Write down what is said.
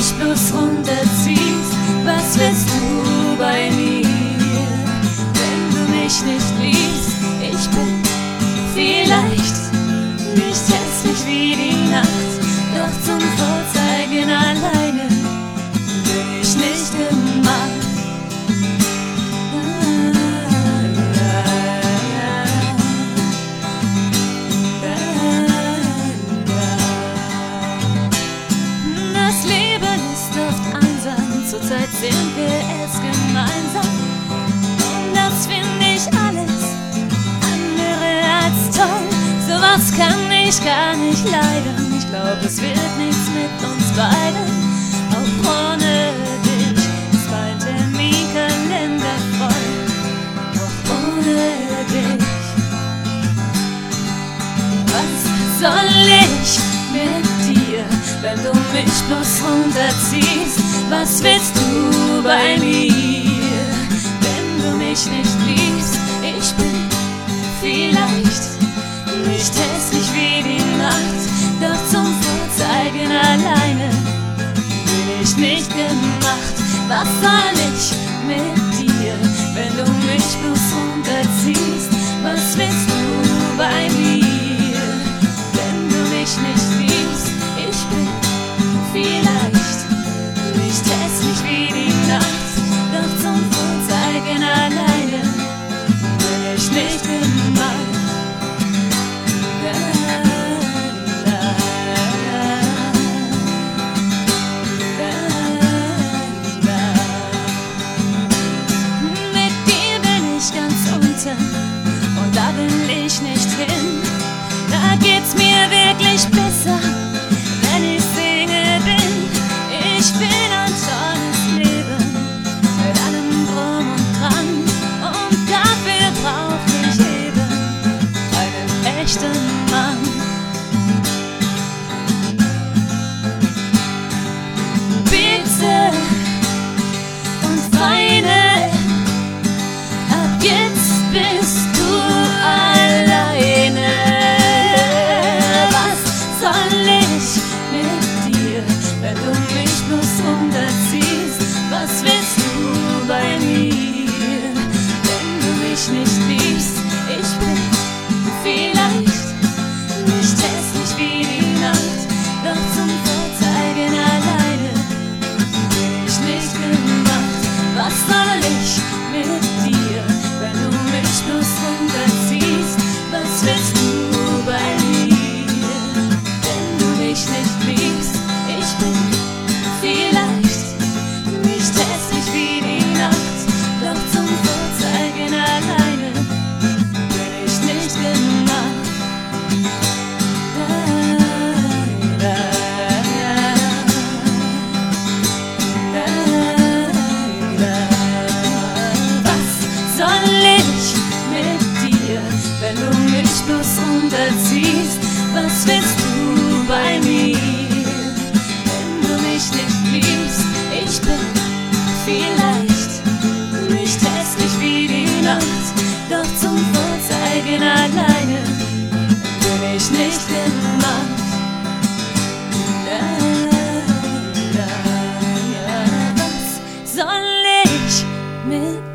mich bloß runterziehst, was willst du bei mir? Wenn du mich nicht liebst, ich bin vielleicht nicht sind wir es gemeinsam. Und das finde ich alles andere als toll. Sowas kann ich gar nicht leiden. Ich glaube, es wird nichts mit uns beiden. Auch ohne dich ist mein Terminkalender voll. Auch ohne dich. Was soll ich wenn du mich bloß runterziehst? Was willst du bei mir, wenn du mich nicht liebst? Ich bin vielleicht nicht hässlich wie die Nacht, doch zum Vorzeigen alleine bin ich nicht gemacht. Was soll ich mit dir, wenn du mich bloß runterziehst? Was willst du bei mir, wenn du mich nicht mir wirklich besser, dir, wenn runterziehst? Was willst du bei mir, wenn du mich nicht liebst? Ich bin vielleicht nicht hässlich wie die Nacht, doch zum Vorzeigen alleine bin ich nicht gemacht. Da, da, ja, was soll ich mit